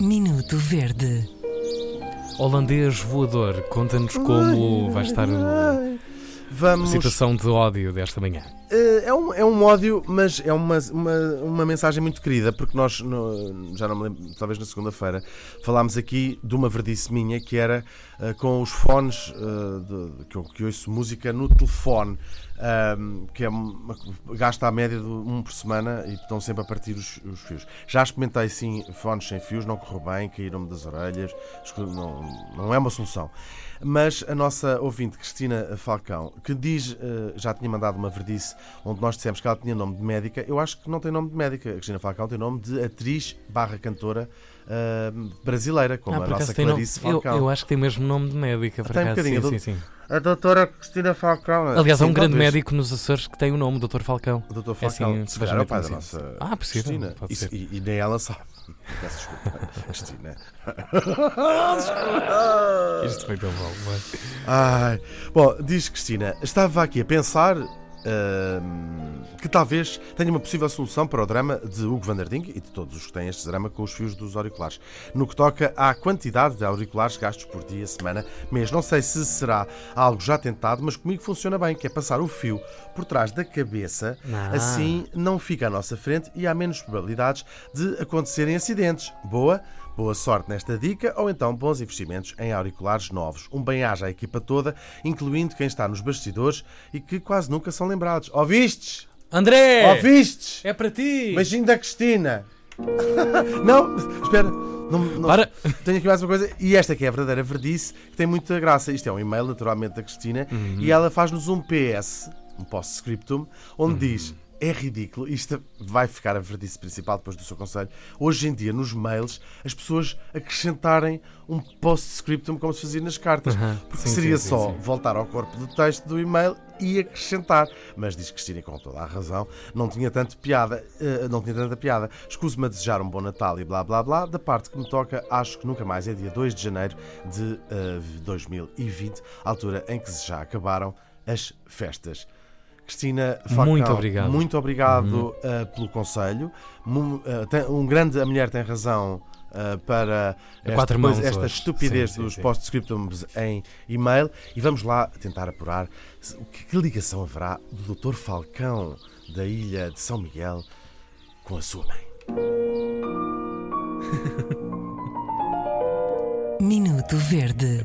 Minuto Verde. Holandês voador, conta-nos como vai estar a Vamos. situação de ódio desta manhã. Eh, é, um, é um ódio, mas é uma, uma, uma mensagem muito querida, porque nós, no- já não me lembro, talvez na segunda-feira, falámos aqui de uma verdice minha que era eh, com os fones, eh, de- que, eu, que ouço música no telefone, ahm, que é gasta a média de um por semana e estão sempre a partir os, os fios. Já experimentei sim fones sem fios, não correu bem, caíram-me das orelhas, não, não é uma solução. Mas a nossa ouvinte Cristina Falcão, que diz, eh, já tinha mandado uma verdice onde nós dissemos que ela tinha nome de médica, eu acho que não tem nome de médica. A Cristina Falcão tem nome de atriz barra cantora eh, brasileira, como Ah, a nossa tem nome. Clarice Eu, Falcão. eu acho que tem mesmo nome de médica. Por Tem um acaso. bocadinho, sim, do- sim, sim. A doutora Cristina Falcão. Aliás, há um grande talvez. médico nos Açores que tem o nome, Dr. Falcão. O doutor É assim, Falcão. se calhar é o pai da nossa Ah, possível, Cristina. pode E, ser. e- e nem ela sabe. Peço desculpa, Cristina. Isto foi tão bom. mas- Ai. Bom, diz Cristina, estava aqui a pensar que talvez tenha uma possível solução para o drama de Hugo van der Ding e de todos os que têm este drama com os fios dos auriculares. No que toca à quantidade de auriculares gastos por dia, semana, mês. Não sei se será algo já tentado, mas comigo funciona bem, que é passar o fio por trás da cabeça, Ah. assim não fica à nossa frente e há menos probabilidades de acontecerem acidentes. Boa? Boa sorte nesta dica ou então bons investimentos em auriculares novos. Um bem-aja à equipa toda, incluindo quem está nos bastidores e que quase nunca são lembrados. Ouvistes? André! Ouvistes? É para ti! Beijinho da Cristina. não, espera. Não, não- Para! Tenho aqui mais uma coisa. E esta que é a verdadeira verdice, que tem muita graça. Isto é um e-mail, naturalmente, da Cristina. Uhum. E ela faz-nos um PS, um post-scriptum, onde Uhum. diz... É ridículo, isto vai ficar a verdice principal depois do seu conselho. Hoje em dia, nos mails, as pessoas acrescentarem um post-scriptum como se fazia nas cartas. Aham, Porque sim, seria sim, só sim. voltar ao corpo do texto do e-mail e acrescentar. Mas diz Cristina com toda a razão, não tinha tanto piada, eh, não tinha tanta piada. Escuso-me a desejar um bom Natal e blá blá blá. Da parte que me toca, acho que nunca mais é dia 2 de janeiro de eh, 2020, altura em que já acabaram as festas. Cristina Falcão, Muito obrigado. muito obrigado eh, pelo conselho. Eh, tem- um grande, a mulher tem razão eh, para esta, coisa- mãos esta hoje. estupidez Sim, sim, dos sim. post-scriptums em e-mail e vamos lá tentar apurar que, que ligação haverá do Dr. Falcão da ilha de São Miguel com a sua mãe. Minuto Verde.